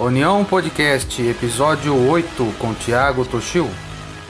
União Podcast, episódio 8, com Tiago Toshio.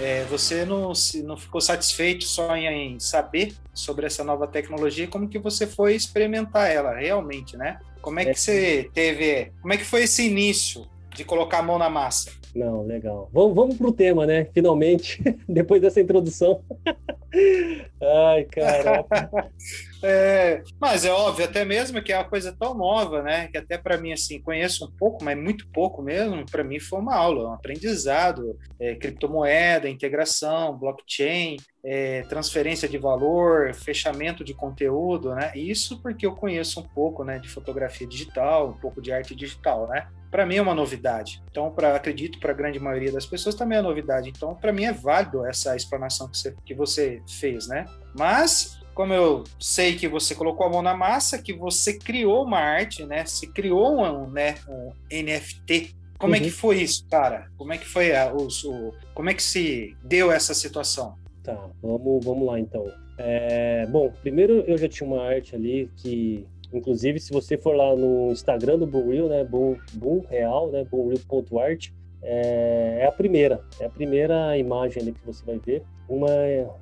É, você não, se, não ficou satisfeito só em, em, saber sobre essa nova tecnologia, como que você foi experimentar ela realmente, né? Como é que é. você teve, como é que foi esse início de colocar a mão na massa? Não, legal. Vamos, vamos pro tema, né? Finalmente, depois dessa introdução. Ai, caraca. é, mas é óbvio, até mesmo que é uma coisa tão nova, né? Que até para mim, assim, conheço um pouco, mas muito pouco mesmo. Para mim foi uma aula, um aprendizado. É, criptomoeda, integração, blockchain, é, transferência de valor, fechamento de conteúdo, né? Isso porque eu conheço um pouco, né, de fotografia digital, um pouco de arte digital, né? Para mim é uma novidade. Então, para acredito para a grande maioria das pessoas também é novidade. Então, para mim é válido essa explanação que você, que você fez, né? Mas como eu sei que você colocou a mão na massa, que você criou uma arte, né? Se criou um, né, um NFT. Como uhum. é que uhum. foi isso, cara? Como é que foi a, os, o, como é que se deu essa situação? Tá, vamos, vamos lá então. É, bom, primeiro eu já tinha uma arte ali que, inclusive, se você for lá no Instagram do Boom Real, né, Boom, Boom Real, né, boomreal.art, é, é, a primeira, é a primeira imagem que você vai ver. Uma,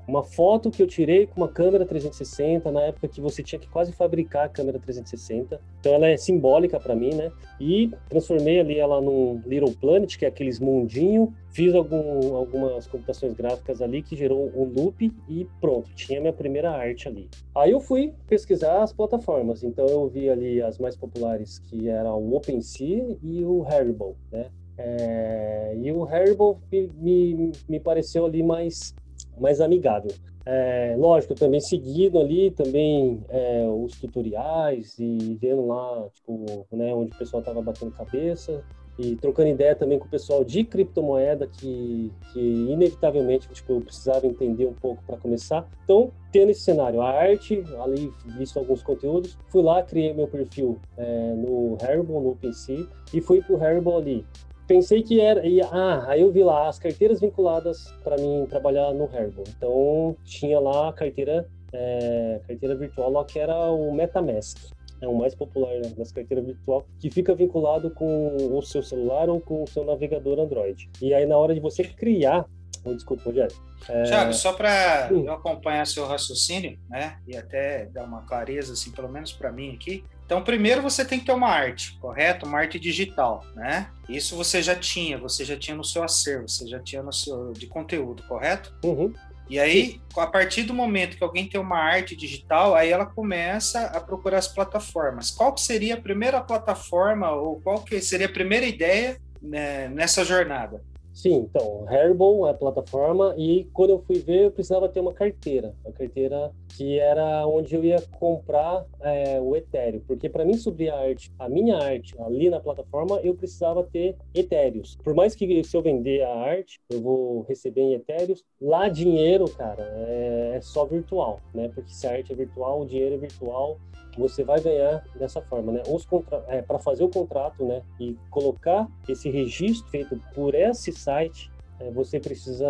uma foto que eu tirei com uma câmera 360, na época que você tinha que quase fabricar a câmera 360. Então ela é simbólica para mim, né? E transformei ali ela num Little Planet, que é aqueles mundinho. Fiz algum, algumas computações gráficas ali que gerou um loop e pronto, tinha minha primeira arte ali. Aí eu fui pesquisar as plataformas. Então eu vi ali as mais populares, que eram o OpenSea e o Haribo, né? É, e o Haribo me, me, me, pareceu ali mais, mais amigável. É, lógico, também seguindo ali também é, os tutoriais e vendo lá, tipo, né, onde o pessoal estava batendo cabeça e trocando ideia também com o pessoal de criptomoeda que, que inevitavelmente tipo, eu precisava entender um pouco para começar. Então, tendo esse cenário, a arte, ali visto alguns conteúdos, fui lá, criei meu perfil é, no Haribo, no OpenSea, e fui pro Haribo ali pensei que era. E, ah, aí eu vi lá as carteiras vinculadas para mim trabalhar no Herbo. Então tinha lá a carteira, é, carteira virtual lá que era o MetaMask. É o mais popular né, das carteiras virtual, que fica vinculado com o seu celular ou com o seu navegador Android. E aí, na hora de você criar Oh, desculpa, Rogério. É... Tiago, só para eu acompanhar seu raciocínio, né, e até dar uma clareza, assim, pelo menos para mim aqui, então, primeiro você tem que ter uma arte, correto? Uma arte digital, né? Isso você já tinha, você já tinha no seu acervo, você já tinha no seu de conteúdo, correto? Uhum. E aí, a partir do momento que alguém tem uma arte digital, aí ela começa a procurar as plataformas. Qual que seria a primeira plataforma ou qual que seria a primeira ideia né, nessa jornada? Sim, então, Hairball é a plataforma e quando eu fui ver eu precisava ter uma carteira, uma carteira que era onde eu ia comprar é, o Ethereum, porque para mim subir a arte, a minha arte ali na plataforma, eu precisava ter Ethereums. Por mais que se eu vender a arte, eu vou receber em Ethereums, lá dinheiro, cara, é, é só virtual, né? Porque se a arte é virtual, o dinheiro é virtual, você vai ganhar dessa forma, né? Os contra... é, para fazer o contrato, né, e colocar esse registro feito por esse site, é, você precisa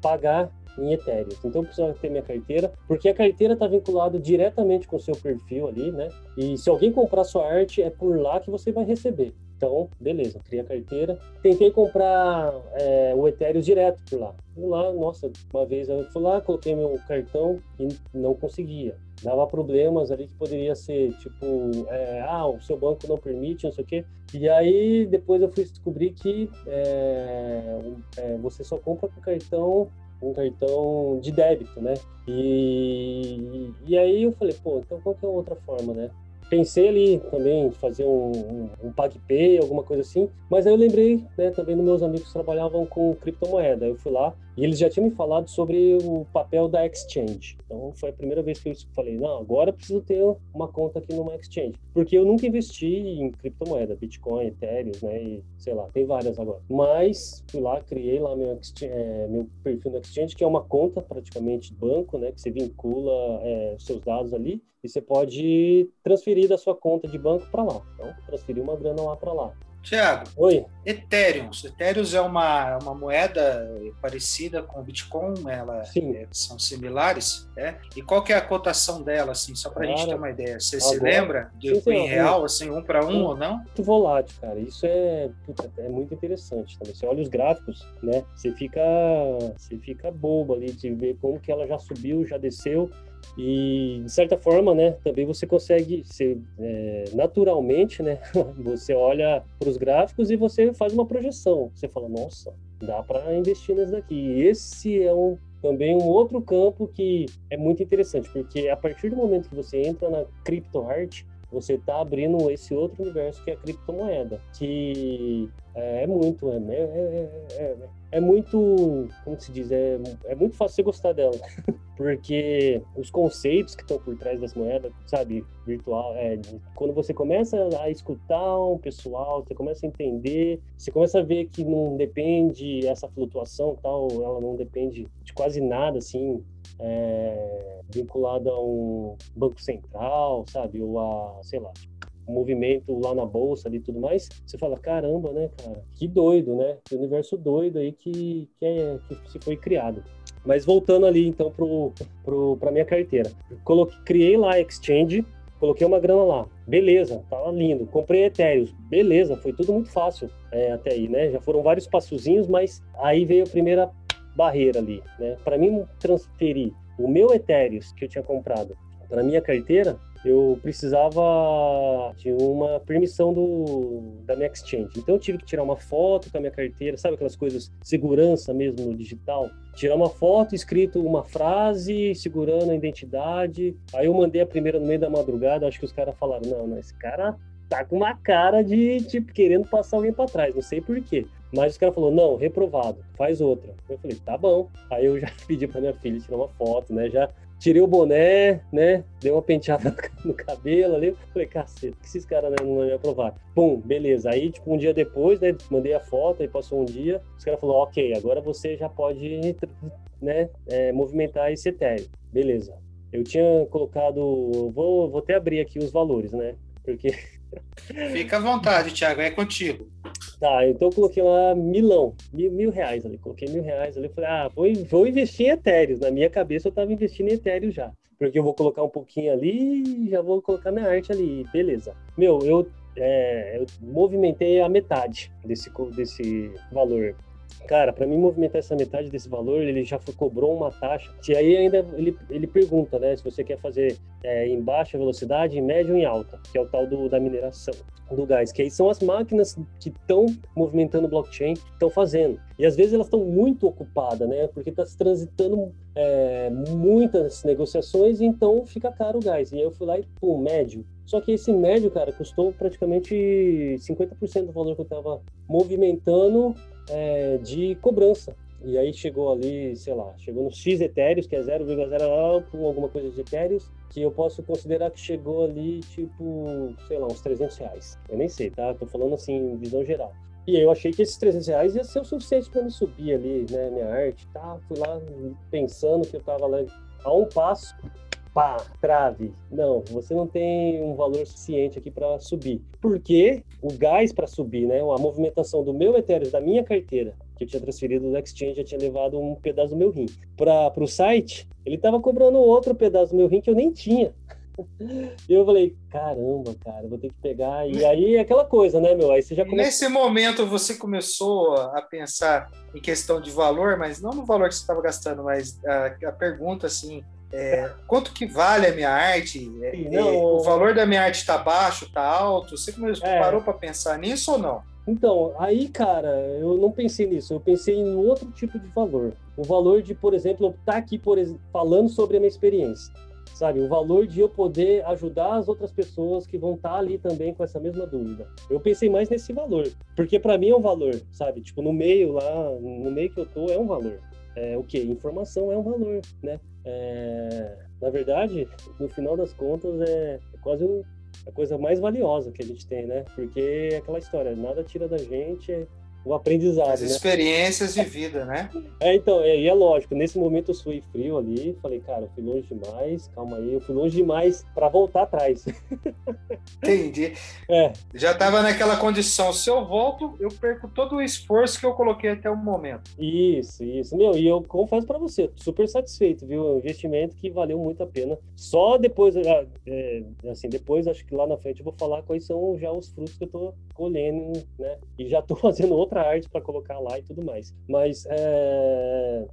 pagar em Ethereum. Então eu ter minha carteira, porque a carteira está vinculada diretamente com o seu perfil ali, né? E se alguém comprar sua arte, é por lá que você vai receber. Então, beleza, criei a carteira. Tentei comprar é, o Ethereum direto por lá. Fui lá, nossa, uma vez eu fui lá, coloquei meu cartão e não conseguia. Dava problemas ali que poderia ser tipo, é, ah, o seu banco não permite, não sei o quê. E aí depois eu fui descobrir que é, é você só compra com cartão um cartão de débito, né? E, e aí eu falei, pô, então qual que é a outra forma, né? Pensei ali também fazer um, um, um PagPay, alguma coisa assim, mas aí eu lembrei né, também dos meus amigos que trabalhavam com criptomoeda. Eu fui lá e eles já tinham me falado sobre o papel da exchange. Então foi a primeira vez que eu falei, não, agora preciso ter uma conta aqui numa exchange, porque eu nunca investi em criptomoeda, Bitcoin, Ethereum, né, e sei lá, tem várias agora. Mas fui lá, criei lá meu, é, meu perfil no exchange, que é uma conta praticamente banco, né, que você vincula é, seus dados ali e você pode transferir da sua conta de banco para lá. Então, transferir uma grana lá para lá. Tiago, Oi. Ethereum. Ethereum é uma, uma moeda parecida com o Bitcoin, ela é, são similares, né? E qual que é a cotação dela, assim, só para a gente ter uma ideia? Você Agora, se lembra de sim, em real, assim, um para um ou não? Muito volátil, cara. Isso é, puta, é muito interessante também. Você olha os gráficos, né? Você fica, você fica bobo ali de ver como que ela já subiu, já desceu e de certa forma, né, também você consegue, ser, é, naturalmente, né, você olha para os gráficos e você faz uma projeção. Você fala, nossa, dá para investir nesse daqui. E esse é um, também um outro campo que é muito interessante, porque a partir do momento que você entra na criptoarte, você está abrindo esse outro universo que é a criptomoeda, que é, é muito, é, é, é, é, muito, como se diz, é, é muito fácil você gostar dela, porque os conceitos que estão por trás das moedas, sabe, virtual, é, quando você começa a escutar um pessoal, você começa a entender, você começa a ver que não depende essa flutuação tal, ela não depende de quase nada, assim, é, vinculada a um banco central, sabe? Ou a, sei lá, um movimento lá na bolsa e tudo mais, você fala, caramba, né, cara? Que doido, né? Que universo doido aí que, que, é, que se foi criado. Mas voltando ali, então, pro, pro, minha carteira. Coloquei, criei lá a Exchange, coloquei uma grana lá. Beleza, tava lindo. Comprei Ethereum. Beleza, foi tudo muito fácil é, até aí, né? Já foram vários passozinhos, mas aí veio a primeira barreira ali, né? Para mim transferir o meu Ethereum que eu tinha comprado para minha carteira, eu precisava de uma permissão do, da minha exchange. Então eu tive que tirar uma foto com a minha carteira, sabe aquelas coisas, segurança mesmo no digital? Tirar uma foto, escrito uma frase, segurando a identidade. Aí eu mandei a primeira no meio da madrugada, acho que os caras falaram, não, não, esse cara tá com uma cara de, tipo, querendo passar alguém para trás, não sei por quê. Mas o cara falou, não, reprovado, faz outra. Eu falei, tá bom. Aí eu já pedi pra minha filha tirar uma foto, né? Já tirei o boné, né? Dei uma penteada no cabelo ali. Falei, cacete, que esses caras né, não me aprovar. Pum, beleza. Aí, tipo, um dia depois, né? Mandei a foto, aí passou um dia. Os caras falaram, ok, agora você já pode, né? É, movimentar esse Ethereum. Beleza. Eu tinha colocado, vou, vou até abrir aqui os valores, né? Porque Fica à vontade, Thiago, é contigo. Tá, então eu coloquei lá milão, mil, mil reais ali. Coloquei mil reais ali. Falei, ah, vou, vou investir em Ethereum. Na minha cabeça eu tava investindo em Ethereum já. Porque eu vou colocar um pouquinho ali e já vou colocar minha arte ali. Beleza. Meu, eu, é, eu movimentei a metade desse, desse valor. Cara, para mim movimentar essa metade desse valor, ele já foi, cobrou uma taxa. E aí ainda ele, ele pergunta, né, se você quer fazer é, em baixa velocidade, em média ou em alta, que é o tal do, da mineração do gás, que aí são as máquinas que estão movimentando o blockchain, estão fazendo. E às vezes elas estão muito ocupadas, né? Porque está se transitando é, muitas negociações, então fica caro o gás. E aí eu fui lá e, pô, médio. Só que esse médio, cara, custou praticamente 50% do valor que eu estava movimentando é, de cobrança. E aí chegou ali, sei lá, chegou no X etéreos, que é 0,0 alguma coisa de etéreos, que eu posso considerar que chegou ali, tipo, sei lá, uns 300 reais. Eu nem sei, tá? Tô falando assim, visão geral. E eu achei que esses 300 reais ia ser o suficiente para me subir ali, né, minha arte, tá? Fui lá pensando que eu tava lá a um passo pá, trave. Não, você não tem um valor suficiente aqui para subir. Porque o gás para subir, né, a movimentação do meu Ethereum, da minha carteira, que eu tinha transferido do Exchange, já tinha levado um pedaço do meu rim. Para o site, ele estava cobrando outro pedaço do meu rim que eu nem tinha. E eu falei, caramba, cara, vou ter que pegar. E aí é aquela coisa, né, meu? Aí você já começa... Nesse momento você começou a pensar em questão de valor, mas não no valor que você estava gastando, mas a, a pergunta assim, é, quanto que vale a minha arte? É, não, o valor da minha arte está baixo, está alto? Você é. parou para pensar nisso ou não? Então, aí, cara, eu não pensei nisso. Eu pensei em outro tipo de valor. O valor de, por exemplo, estar tá aqui por, falando sobre a minha experiência. Sabe? O valor de eu poder ajudar as outras pessoas que vão estar tá ali também com essa mesma dúvida. Eu pensei mais nesse valor. Porque para mim é um valor, sabe? Tipo, no meio lá, no meio que eu tô, é um valor. É, o que? Informação é um valor, né? É, na verdade, no final das contas, é, é quase um, a coisa mais valiosa que a gente tem, né? Porque é aquela história, nada tira da gente o aprendizado. As né? experiências de vida, né? É, então, é, e é lógico, nesse momento eu fui frio ali, falei, cara, eu fui longe demais, calma aí, eu fui longe demais para voltar atrás. Entendi. É. Já estava naquela condição, se eu volto, eu perco todo o esforço que eu coloquei até o momento. Isso, isso. Meu, e eu confesso para você, super satisfeito, viu? É um investimento que valeu muito a pena. Só depois, é, assim, depois acho que lá na frente eu vou falar quais são já os frutos que eu tô colhendo, né? E já tô fazendo outra arte para colocar lá e tudo mais. Mas, é...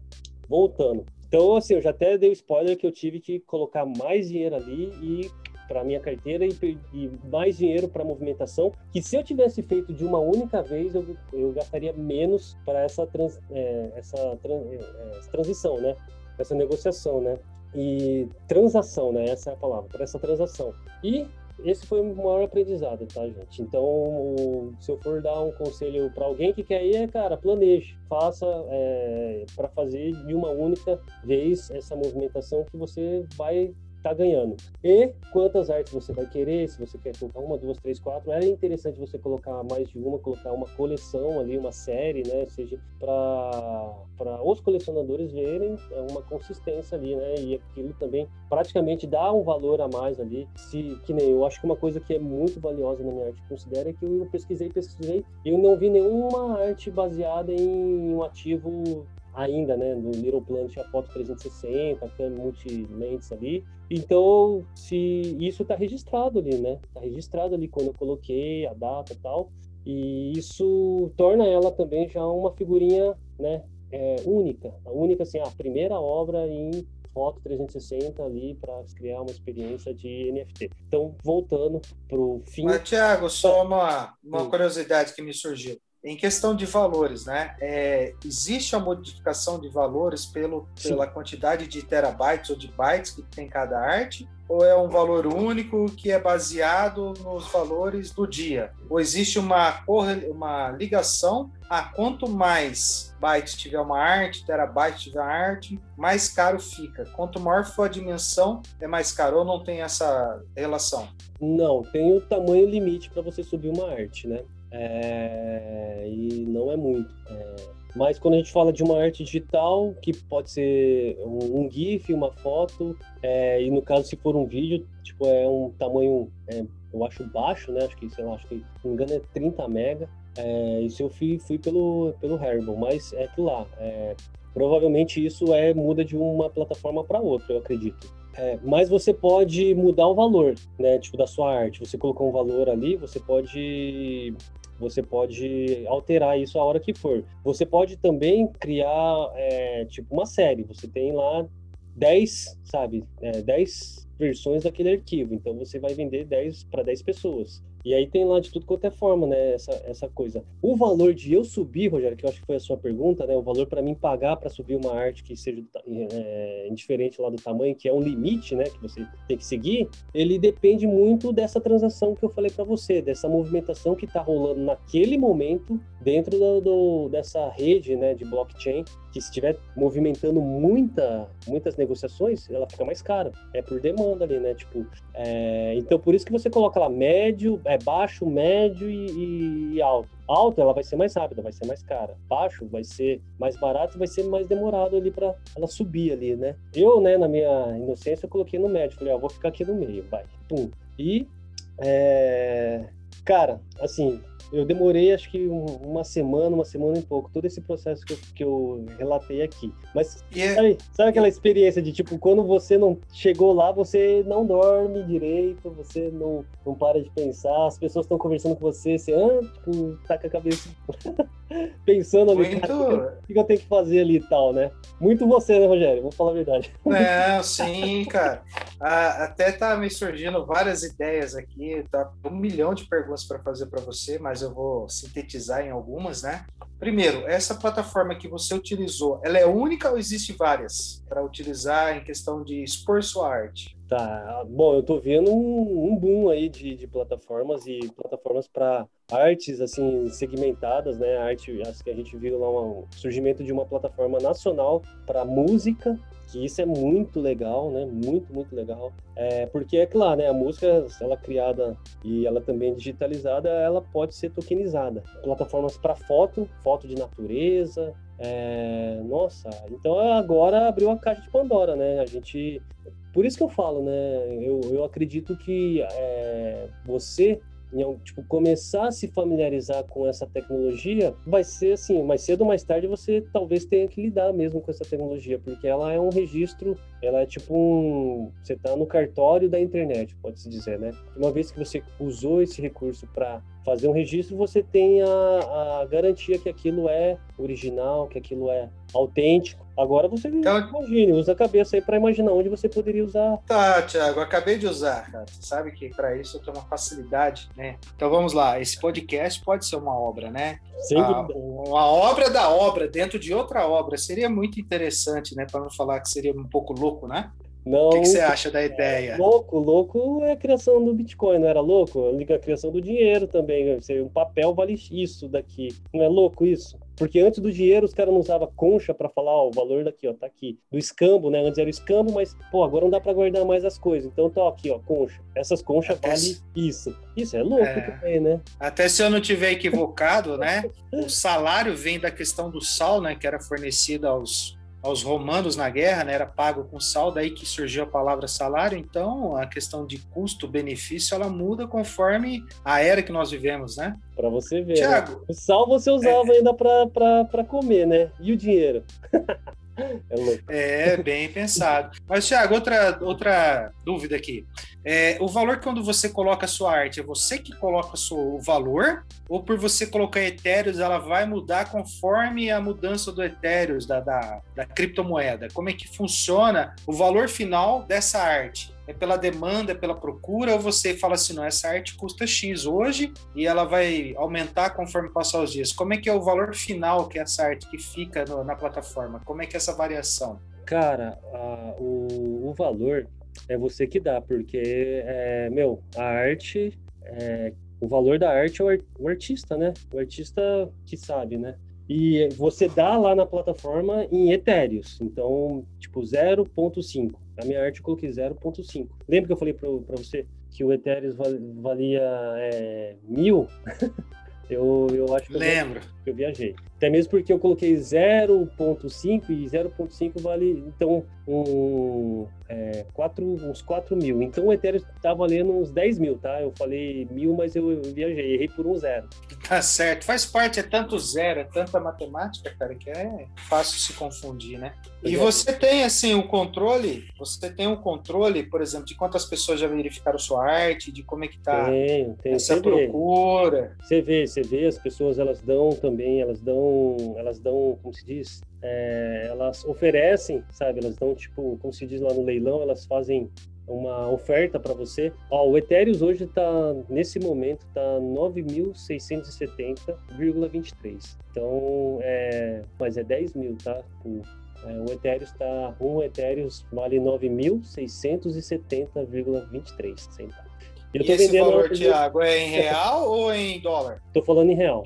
voltando. Então, assim, eu já até dei o spoiler que eu tive que colocar mais dinheiro ali e para minha carteira e, e mais dinheiro para movimentação, que se eu tivesse feito de uma única vez, eu, eu gastaria menos para essa, trans, é, essa, trans, é, essa transição, né? Essa negociação, né? E transação, né? Essa é a palavra, para essa transação. E esse foi o maior aprendizado, tá, gente? Então, se eu for dar um conselho para alguém que quer ir, é, cara, planeje, faça é, para fazer de uma única vez essa movimentação que você vai está ganhando. E quantas artes você vai querer, se você quer colocar uma, duas, três, quatro, é interessante você colocar mais de uma, colocar uma coleção ali, uma série, né? Ou seja, para os colecionadores verem uma consistência ali, né? E aquilo também praticamente dá um valor a mais ali. Se, que nem eu acho que uma coisa que é muito valiosa na minha arte, considero, é que eu pesquisei, pesquisei, eu não vi nenhuma arte baseada em um ativo ainda, né? No Little Planet a foto 360, a multi-lentes ali. Então, se isso está registrado ali, né? Está registrado ali quando eu coloquei a data e tal. E isso torna ela também já uma figurinha, né? É, única, a única assim, a primeira obra em foto 360 ali para criar uma experiência de NFT. Então, voltando para o fim. Mas, Thiago, só uma, uma curiosidade que me surgiu. Em questão de valores, né? É, existe a modificação de valores pelo, pela quantidade de terabytes ou de bytes que tem cada arte? Ou é um valor único que é baseado nos valores do dia? Ou existe uma, uma ligação a quanto mais bytes tiver uma arte, terabyte tiver arte, mais caro fica. Quanto maior for a dimensão, é mais caro. Ou não tem essa relação? Não, tem o tamanho limite para você subir uma arte, né? É, e não é muito. É, mas quando a gente fala de uma arte digital, que pode ser um, um GIF, uma foto, é, e no caso, se for um vídeo, tipo, é um tamanho, é, eu acho baixo, né? Acho que, sei lá, acho que, se não me engano, é 30 mega. É, isso eu fui, fui pelo, pelo Haribo, mas é que lá. Provavelmente isso é muda de uma plataforma para outra, eu acredito. É, mas você pode mudar o valor, né? Tipo, da sua arte. Você colocou um valor ali, você pode você pode alterar isso a hora que for. Você pode também criar, é, tipo, uma série. Você tem lá 10, sabe, é, 10 versões daquele arquivo. Então, você vai vender 10 para 10 pessoas. E aí tem lá de tudo quanto é forma, né? Essa, essa coisa. O valor de eu subir, Rogério, que eu acho que foi a sua pergunta, né? O valor para mim pagar para subir uma arte que seja é, indiferente lá do tamanho, que é um limite, né? Que você tem que seguir, ele depende muito dessa transação que eu falei para você, dessa movimentação que está rolando naquele momento dentro do, do, dessa rede, né? De blockchain, que se estiver movimentando muita, muitas negociações, ela fica mais cara. É por demanda ali, né? Tipo, é, então por isso que você coloca lá médio, é baixo, médio e, e, alto. Alto ela vai ser mais rápida, vai ser mais cara. Baixo vai ser mais barato, vai ser mais demorado ali para ela subir ali, né? Eu, né, na minha inocência, eu coloquei no médio, falei, ó, vou ficar aqui no meio, vai. Pum. E é... cara, assim, eu demorei acho que uma semana, uma semana e pouco, todo esse processo que eu, que eu relatei aqui. Mas yeah. É sabe, sabe, aquela experiência de tipo, quando você não chegou lá, você não dorme direito, você não, não para de pensar, as pessoas estão conversando com você, você ah, tipo, tá com a cabeça pensando ali, Muito... o que eu tenho que fazer ali e tal, né? Muito você, né, Rogério? Vou falar a verdade. Não, sim, cara. Ah, até tá me surgindo várias ideias aqui, tá um milhão de perguntas para fazer para você, mas eu vou sintetizar em algumas, né? Primeiro, essa plataforma que você utilizou, ela é única ou existe várias para utilizar em questão de expor sua arte? Tá, bom, eu tô vendo um, um boom aí de, de plataformas e plataformas para artes assim segmentadas, né? Arte, acho que a gente viu lá um surgimento de uma plataforma nacional para música que isso é muito legal, né? Muito, muito legal. É, porque é claro, né? A música, ela é criada e ela também digitalizada, ela pode ser tokenizada. Plataformas para foto, foto de natureza. É, nossa, então agora abriu a caixa de Pandora, né? A gente por isso que eu falo, né? Eu, eu acredito que é, você tipo, começar a se familiarizar com essa tecnologia, vai ser assim, mais cedo ou mais tarde você talvez tenha que lidar mesmo com essa tecnologia, porque ela é um registro, ela é tipo um, você está no cartório da internet, pode se dizer, né? Uma vez que você usou esse recurso para fazer um registro, você tem a, a, garantia que aquilo é original, que aquilo é autêntico. Agora você então, imagine, usa a cabeça aí para imaginar onde você poderia usar. Tá, Thiago, acabei de usar, cara. Você sabe que para isso eu tenho uma facilidade, né? Então vamos lá, esse podcast pode ser uma obra, né? Sem a, uma obra da obra dentro de outra obra. Seria muito interessante, né? Para não falar que seria um pouco louco, né? Não, o que, que, você acha da ideia? Louco, louco é a criação do Bitcoin, não era louco? A criação do dinheiro também. Um papel vale isso daqui. Não é louco isso? Porque antes do dinheiro, os caras não usavam concha para falar, ó, o valor daqui, ó, tá aqui. Do escambo, né? Antes era o escambo, mas, pô, agora não dá para guardar mais as coisas. Então tá aqui, ó, concha. Essas conchas valem se... isso. Isso é louco é... também, né? Até se eu não tiver equivocado, né? O salário vem da questão do sal, né? Que era fornecido aos aos romanos na guerra, né, era pago com sal, daí que surgiu a palavra salário. Então, a questão de custo-benefício ela muda conforme a era que nós vivemos, né? Para você ver. Né? Tiago, né? O sal você usava é... ainda para comer, né? E o dinheiro? É, louco. é bem pensado. Mas, Thiago, outra, outra dúvida aqui. É, o valor quando você coloca a sua arte, é você que coloca o valor? Ou por você colocar Ethereum, ela vai mudar conforme a mudança do Ethereum, da, da, da criptomoeda? Como é que funciona o valor final dessa arte? É pela demanda, é pela procura, ou você fala assim, não, essa arte custa X hoje e ela vai aumentar conforme passar os dias. Como é que é o valor final que é essa arte que fica no, na plataforma? Como é que é essa variação? Cara, a, o, o valor é você que dá, porque, é, meu, a arte, é, o valor da arte é o, artista, né? O artista que sabe, né? E você dá lá na plataforma em etéreos, então, tipo, 0.5. A minha arte eu coloquei 0.5. Lembra que eu falei para você que o Ethereum valia é, mil? eu, eu acho que Lembro. Eu, eu viajei. Até mesmo porque eu coloquei 0.5 e 0.5 vale, então, um, é, quatro, uns 4 mil. Então o Ethereum tá valendo uns 10 mil, tá? Eu falei mil, mas eu, viajei, errei por um zero. Tá certo, faz parte, é tanto zero, é tanta matemática, cara, que é fácil se confundir, né? E você tem, assim, o controle, você tem um controle, por exemplo, de quantas pessoas já verificaram sua arte, de como é que tá tem, tem, essa procura. Você vê, você vê, as pessoas, elas dão também, elas dão, elas dão, como se diz, é, elas oferecem, sabe? Elas dão tipo, como se diz lá no leilão, elas fazem uma oferta para você. Ó, o Ethereum hoje está nesse momento tá 9.670,23. Então, é, mas é 10 mil, tá? O, é, o Ethereum está um Ethereum vale 9.670,23 centavos. Eu e esse valor, Tiago, é em real ou em dólar? Estou falando em real.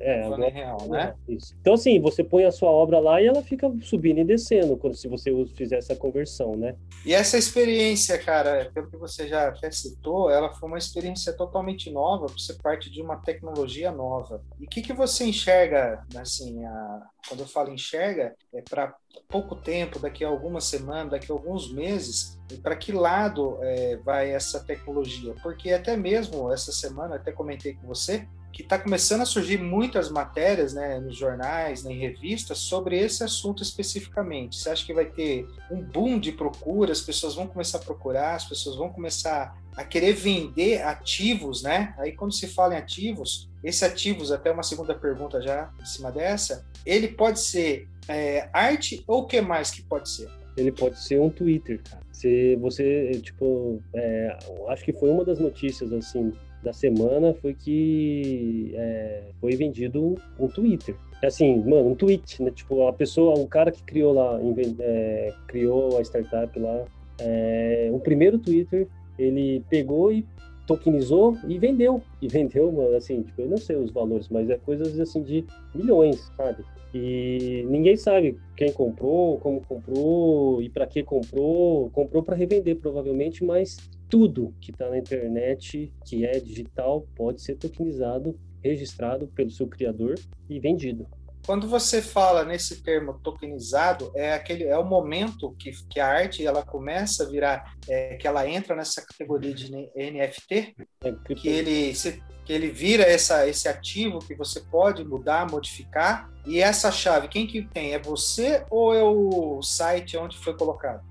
É, é agora, em real, né? Isso. Então, assim, você põe a sua obra lá e ela fica subindo e descendo quando se você fizer essa conversão, né? E essa experiência, cara, pelo que você já até citou, ela foi uma experiência totalmente nova, você parte de uma tecnologia nova. E o que, que você enxerga, assim, a... quando eu falo enxerga, é para pouco tempo, daqui a algumas semanas, daqui a alguns meses, para que lado é, vai essa tecnologia? Porque até mesmo essa semana, até comentei com você, que está começando a surgir muitas matérias né, nos jornais, né, em revistas, sobre esse assunto especificamente. Você acha que vai ter um boom de procura, as pessoas vão começar a procurar, as pessoas vão começar a querer vender ativos, né? Aí quando se fala em ativos, esse ativos, até uma segunda pergunta já em cima dessa, ele pode ser é, arte ou o que mais que pode ser? Ele pode ser um Twitter, cara. Se você, tipo, é, acho que foi uma das notícias, assim, da semana foi que é, foi vendido um Twitter. Assim, mano, um tweet, né? Tipo, a pessoa, o cara que criou lá, é, criou a startup lá, É, o primeiro Twitter, ele pegou e tokenizou e vendeu. E vendeu, mano, assim, tipo, eu não sei os valores, mas é coisas assim de milhões, sabe? E ninguém sabe quem comprou, como comprou e para que comprou. Comprou para revender, provavelmente, mas tudo que está na internet, que é digital, pode ser tokenizado, registrado pelo seu criador e vendido. Quando você fala nesse termo tokenizado, é aquele é o momento que, que a arte ela começa a virar, é, que ela entra nessa categoria de NFT, é, que ele se, que ele vira essa, esse ativo que você pode mudar, modificar. E essa chave, quem que tem? É você ou é o site onde foi colocado?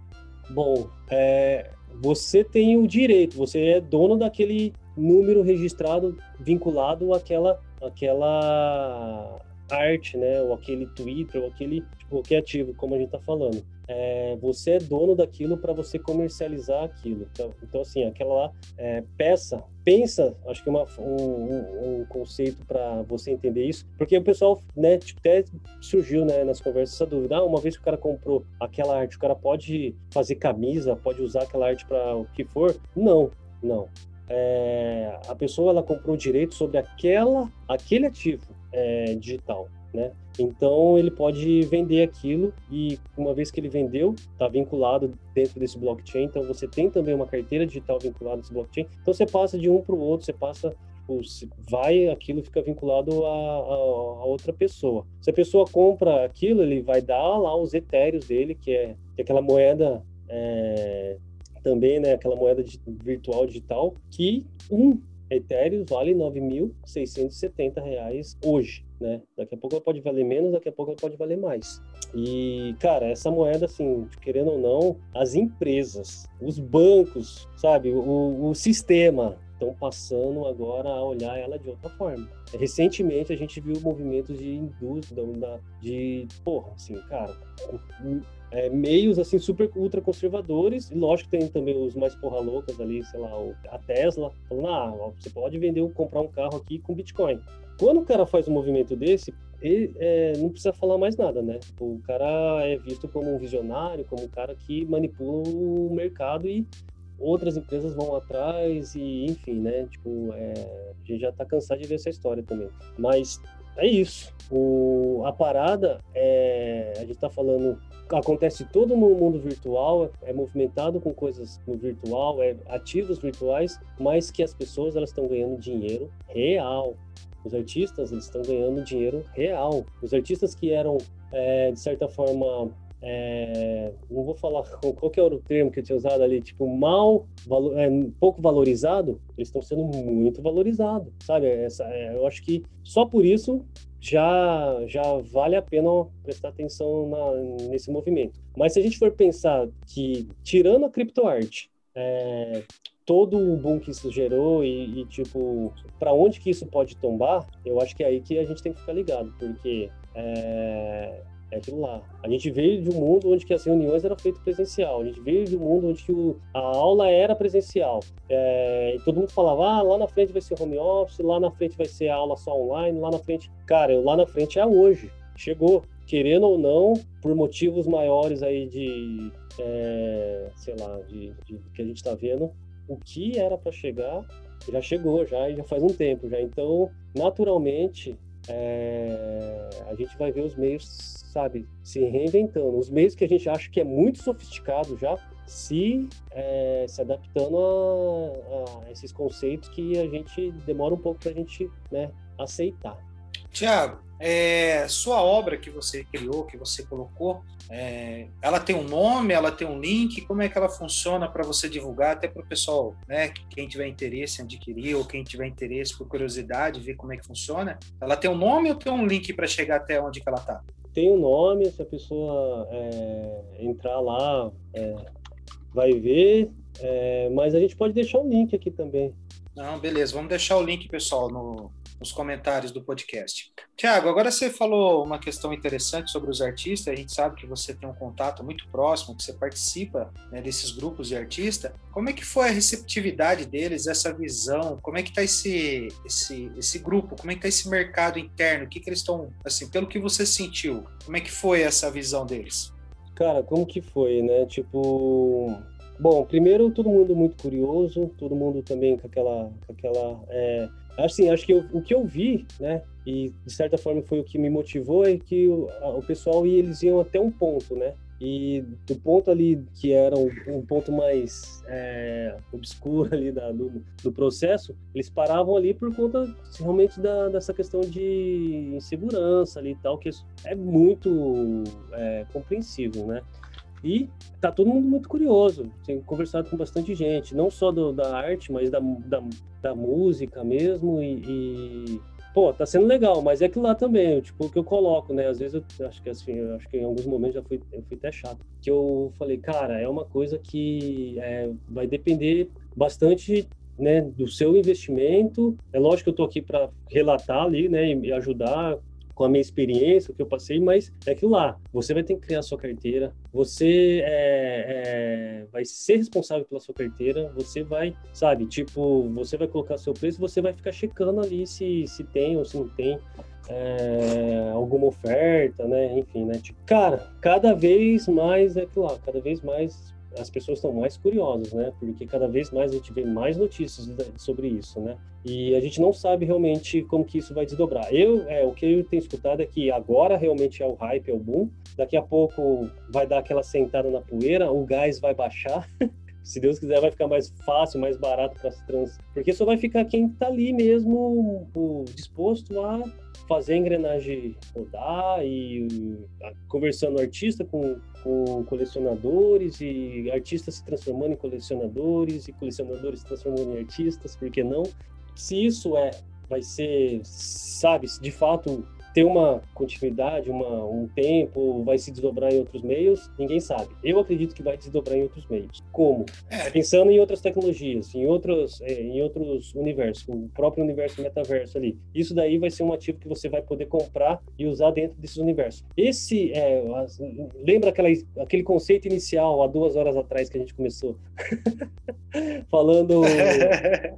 Bom, é, você tem o direito, você é dono daquele número registrado vinculado àquela, àquela arte, né, ou aquele Twitter, ou aquele tipo, qualquer ativo, como a gente está falando. É, você é dono daquilo para você comercializar aquilo. Então, então assim, aquela lá, é, peça, pensa, acho que é um, um, conceito para você entender isso, porque o pessoal, né, tipo, até surgiu, né, nas conversas essa dúvida, ah, uma vez que o cara comprou aquela arte, o cara pode fazer camisa, pode usar aquela arte para o que for? Não, não. É, a pessoa ela comprou direito sobre aquela, aquele ativo é, digital, né? Então ele pode vender aquilo e uma vez que ele vendeu, está vinculado dentro desse blockchain. Então você tem também uma carteira digital vinculada nesse blockchain. Então você passa de um para o outro, você passa tipo, vai, aquilo fica vinculado a, a, a, outra pessoa. Se a pessoa compra aquilo, ele vai dar lá os etéreos dele, que é, que é aquela moeda é, também, né, aquela moeda virtual digital, que um Ethereum vale R$ 9.670 hoje, né? Daqui a pouco ela pode valer menos, daqui a pouco ela pode valer mais. E, cara, essa moeda, assim, querendo ou não, as empresas, os bancos, sabe, o, o sistema estão passando agora a olhar ela de outra forma. Recentemente a gente viu movimentos de indústria, de, porra, assim, cara, é, meios assim super ultra conservadores e lógico tem também os mais porra loucas ali sei lá a Tesla falando ah você pode vender comprar um carro aqui com Bitcoin. Quando o cara faz um movimento desse ele é, não precisa falar mais nada né? O cara é visto como um visionário como um cara que manipula o mercado e outras empresas vão atrás e enfim né? Tipo é, a gente já tá cansado de ver essa história também. Mas é isso. O, a parada é a gente tá falando acontece todo no mundo virtual, é movimentado com coisas no virtual, é ativos virtuais, mas que as pessoas elas estão ganhando dinheiro real. Os artistas eles estão ganhando dinheiro real. Os artistas que eram é, de certa forma é, não vou falar qual que era o termo que eu tinha usado ali, tipo, mal, é, pouco valorizado, eles estão sendo muito valorizados, sabe? Essa, é, eu acho que só por isso já, já vale a pena prestar atenção na, nesse movimento. Mas se a gente for pensar que, tirando a criptoarte, é, todo o boom que isso gerou e, e tipo, para onde que isso pode tombar, eu acho que é aí que a gente tem que ficar ligado, porque é, é aquilo lá. A gente veio de um mundo onde que as reuniões eram feitas presencial. A gente veio de um mundo onde o, a aula era presencial. É, e todo mundo falava, ah, lá na frente vai ser home office, lá na frente vai ser aula só online, lá na frente... Cara, lá na frente é hoje. Chegou. Querendo ou não, por motivos maiores aí de, é, sei lá, de, de, que a gente está vendo, o que era para chegar já chegou já e já faz um tempo já. Então, naturalmente, é, a gente vai ver os meios sabe, se reinventando. Os meios que a gente acha que é muito sofisticado já, se, é, se adaptando a, a, esses conceitos que a gente demora um pouco para a gente né, aceitar. Tiago, é, sua obra que você criou, que você colocou, é, ela tem um nome, ela tem um link, como é que ela funciona para você divulgar, até para o pessoal, né, quem tiver interesse em adquirir ou quem tiver interesse por curiosidade, ver como é que funciona, ela tem um nome ou tem um link para chegar até onde que ela está? tem o um nome, se a pessoa é, entrar lá, é, vai ver, é, mas a gente pode deixar o link aqui também. Não, beleza, vamos deixar o link, pessoal, no, nos comentários do podcast. Tiago, agora você falou uma questão interessante sobre os artistas. A gente sabe que você tem um contato muito próximo, que você participa né, desses grupos de artistas. Como é que foi a receptividade deles, essa visão? Como é que está esse, esse, esse grupo? Como é que está esse mercado interno? O que, que eles estão, assim, pelo que você sentiu, como é que foi essa visão deles? Cara, como que foi, né? Tipo, Bom, primeiro todo mundo muito curioso, todo mundo também com aquela, com aquela, é, assim, acho que eu, o que eu vi, né, e de certa forma foi o que me motivou é que o, o pessoal eles iam até um ponto, né, e do ponto ali que era um, um ponto mais é, obscuro ali da, do, do, processo, eles paravam ali por conta realmente da, dessa questão de insegurança ali e tal, que é muito é, compreensível, né? E tá todo mundo muito curioso. Tenho conversado com bastante gente, não só do, da arte, mas da, da, da música mesmo e, e pô, tá sendo legal, mas é que lá também, tipo, o que eu coloco, né? Às vezes eu acho que assim, eu acho que em alguns momentos já fui, eu fui até chato. Que eu falei, cara, é uma coisa que é, vai depender bastante né, do seu investimento. É lógico que eu tô aqui para relatar ali, né, e ajudar com a minha experiência, o que eu passei, mas é aquilo lá. Você vai ter que criar a sua carteira, você é, é, vai ser responsável pela sua carteira, você vai, sabe, tipo, você vai colocar seu preço, você vai ficar checando ali se, se tem ou se não tem. É, alguma oferta, né? Enfim, né? Tipo, cara, cada vez mais é aquilo lá, cada vez mais as pessoas estão mais curiosas, né? Porque cada vez mais a gente vê mais notícias sobre isso, né? E a gente não sabe realmente como que isso vai desdobrar. Eu, é, o que eu tenho escutado é que agora realmente é o hype, é o boom. Daqui a pouco vai dar aquela sentada na poeira, o gás vai baixar. se Deus quiser, vai ficar mais fácil, mais barato para se trans. Porque só vai ficar quem está ali mesmo disposto a fazer a engrenagem rodar e conversando artista com, com colecionadores e artistas se transformando em colecionadores e colecionadores se transformando em artistas, por que não? Se isso é vai ser, sabe, de fato ter uma continuidade, uma, um tempo, vai se desdobrar em outros meios, ninguém sabe. Eu acredito que vai desdobrar em outros meios. Como? É. Pensando em outras tecnologias, em outros, é, em outros universos, o próprio universo metaverso ali. Isso daí vai ser um ativo que você vai poder comprar e usar dentro desses universos. Esse, é, lembra aquela, aquele conceito inicial, há duas horas atrás que a gente começou? Falando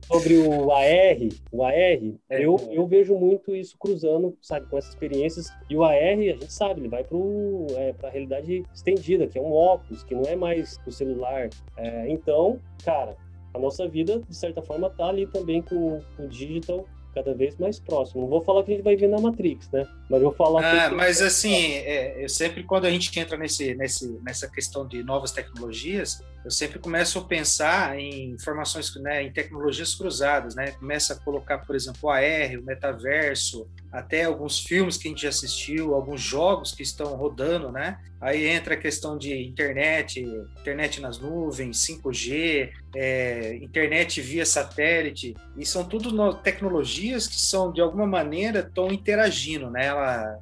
sobre o AR, o AR, é. eu, eu vejo muito isso cruzando, sabe, com essa experiências. E o AR, a gente sabe, ele vai para é, a realidade estendida, que é um óculos, que não é mais o celular. É, então, cara, a nossa vida, de certa forma, tá ali também com, com o digital cada vez mais próximo. Não vou falar que a gente vai vir na Matrix, né? Mas vou falar. Ah, mas assim, é, eu sempre quando a gente entra nesse, nesse, nessa questão de novas tecnologias, eu sempre começo a pensar em informações, né, em tecnologias cruzadas, né? Começa a colocar, por exemplo, o AR, o metaverso, até alguns filmes que a gente assistiu, alguns jogos que estão rodando, né? Aí entra a questão de internet, internet nas nuvens, 5G, é, internet via satélite, e são tudo tecnologias que são de alguma maneira estão interagindo, né? Ela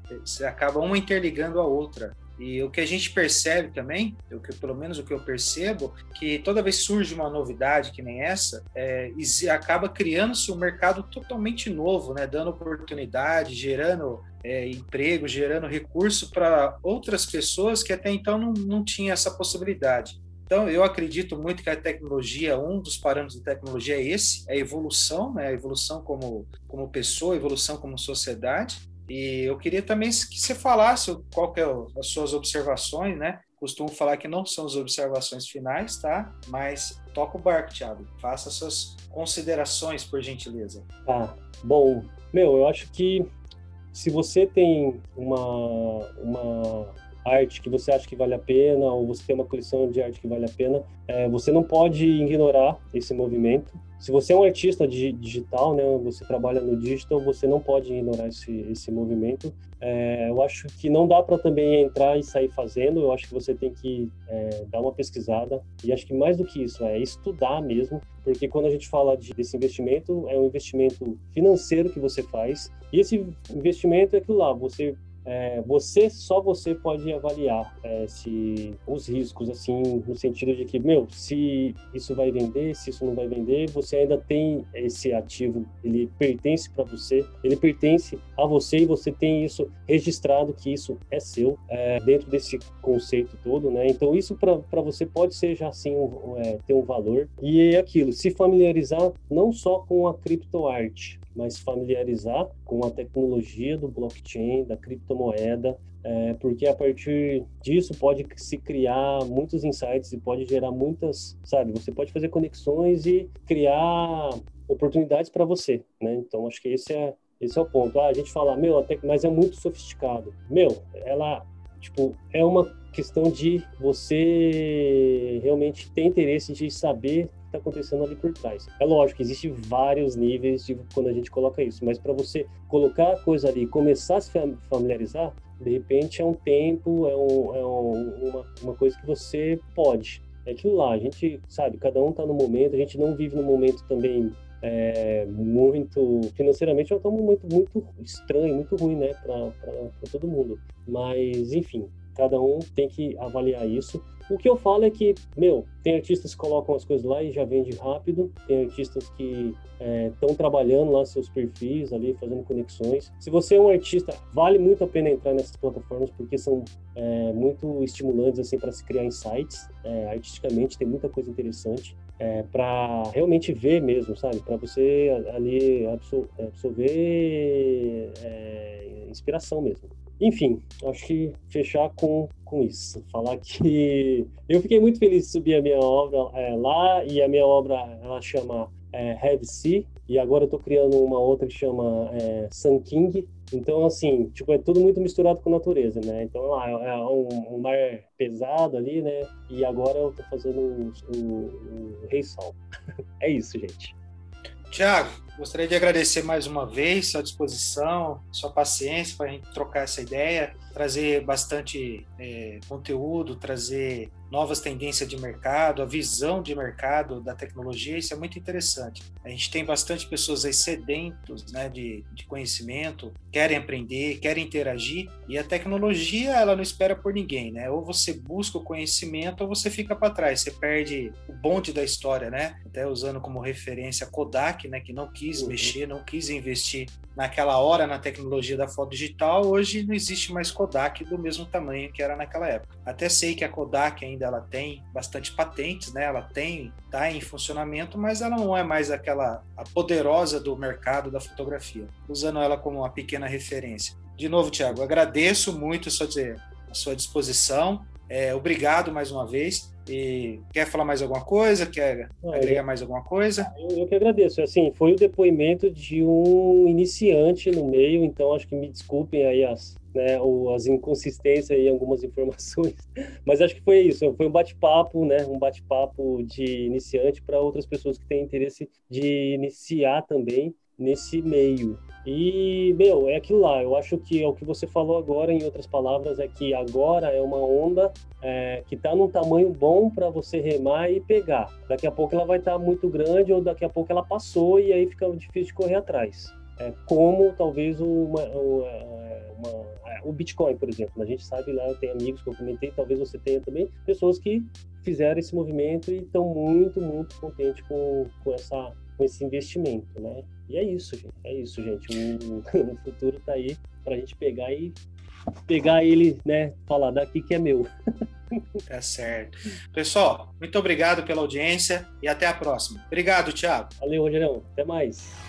acaba uma interligando a outra. E o que a gente percebe também, o que, pelo menos o que eu percebo, que toda vez surge uma novidade que nem essa, é, acaba criando-se um mercado totalmente novo, né? dando oportunidade, gerando é, emprego, gerando recurso para outras pessoas que até então não, não tinham essa possibilidade. Então, eu acredito muito que a tecnologia, um dos parâmetros da tecnologia é esse, é a evolução, né? a evolução como, como pessoa, a evolução como sociedade, e eu queria também que você falasse qual que é as suas observações, né? Costumo falar que não são as observações finais, tá? Mas toca o barco, Thiago. Faça suas considerações, por gentileza. Tá. Bom, meu, eu acho que se você tem uma, uma arte que você acha que vale a pena, ou você tem uma coleção de arte que vale a pena, é, você não pode ignorar esse movimento se você é um artista digital, né, você trabalha no digital, você não pode ignorar esse, esse movimento. É, eu acho que não dá para também entrar e sair fazendo, eu acho que você tem que é, dar uma pesquisada. E acho que mais do que isso, é estudar mesmo, porque quando a gente fala de, desse investimento, é um investimento financeiro que você faz. E esse investimento é aquilo lá, você é, você só você pode avaliar é, se os riscos assim no sentido de que meu se isso vai vender se isso não vai vender você ainda tem esse ativo ele pertence para você ele pertence a você e você tem isso registrado que isso é seu é, dentro desse conceito todo né? Então isso para você pode ser já assim um, é, ter um valor. E é aquilo se familiarizar não só com a criptoarte mas familiarizar com a tecnologia do blockchain, da criptomoeda é, porque a partir disso pode se criar muitos insights e pode gerar muitas, sabe? Você pode fazer conexões e criar oportunidades para você, né? Então acho que esse é esse é o ponto. Ah, a gente fala, meu, até, mas é muito sofisticado. Meu, ela, tipo, é uma questão de você realmente ter interesse de saber está acontecendo ali por trás. É lógico, existem vários níveis de quando a gente coloca isso, mas para você colocar a coisa ali e começar a se familiarizar, de repente é um tempo, é, um, é um, uma, uma coisa que você pode. É aquilo lá, a gente sabe, cada um está no momento, a gente não vive no momento também é, muito financeiramente é um momento muito estranho, muito ruim, né, para todo mundo. Mas enfim, cada um tem que avaliar isso. O que eu falo é que, meu, tem artistas que colocam as coisas lá e já vende rápido, tem artistas que estão é, trabalhando lá seus perfis ali, fazendo conexões. Se você é um artista, vale muito a pena entrar nessas plataformas porque são é, muito estimulantes assim para se criar insights. É, artisticamente tem muita coisa interessante. É, para realmente ver mesmo, sabe? Para você ali absorver é, inspiração mesmo. Enfim, acho que fechar com, com isso. Falar que eu fiquei muito feliz de subir a minha obra é, lá e a minha obra ela chama é, Have Sea e agora eu tô criando uma outra que chama é, Sun King. Então, assim, tipo, é tudo muito misturado com natureza, né? Então, lá, é um, um mar pesado ali, né? E agora eu tô fazendo o, o, o Rei Sol. é isso, gente. Tiago, gostaria de agradecer mais uma vez sua disposição, sua paciência para a gente trocar essa ideia, trazer bastante é, conteúdo, trazer novas tendências de mercado, a visão de mercado da tecnologia, isso é muito interessante. A gente tem bastante pessoas aí sedentos né, de, de conhecimento, querem aprender, querem interagir, e a tecnologia ela não espera por ninguém, né? Ou você busca o conhecimento ou você fica para trás, você perde o bonde da história, né? Até usando como referência a Kodak, né, que não quis uhum. mexer, não quis investir naquela hora na tecnologia da foto digital, hoje não existe mais Kodak do mesmo tamanho que era naquela época. Até sei que a Kodak ainda ela tem bastante patentes, né? Ela tem tá em funcionamento, mas ela não é mais aquela a poderosa do mercado da fotografia. Usando ela como uma pequena referência. De novo, Tiago, agradeço muito a sua, a sua disposição. É, obrigado mais uma vez. E quer falar mais alguma coisa? Quer agregar mais alguma coisa? Eu, eu que agradeço. Assim, foi o depoimento de um iniciante no meio, então acho que me desculpem aí as, né, ou as inconsistências em algumas informações, mas acho que foi isso. Foi um bate-papo, né, um bate-papo de iniciante para outras pessoas que têm interesse de iniciar também nesse meio. E, meu, é aquilo lá. Eu acho que é o que você falou agora, em outras palavras, é que agora é uma onda é, que está num tamanho bom para você remar e pegar. Daqui a pouco ela vai estar tá muito grande ou daqui a pouco ela passou e aí fica difícil de correr atrás. É, como talvez uma, uma, uma, é, o Bitcoin, por exemplo. A gente sabe lá, eu tenho amigos que eu comentei, talvez você tenha também, pessoas que fizeram esse movimento e estão muito, muito contentes com, com essa com esse investimento, né? E é isso, gente. É isso, gente. O, o futuro está aí para a gente pegar e pegar ele, né? Falar daqui que é meu. Tá certo. Pessoal, muito obrigado pela audiência e até a próxima. Obrigado, Thiago. Valeu, Rogerão. Até mais.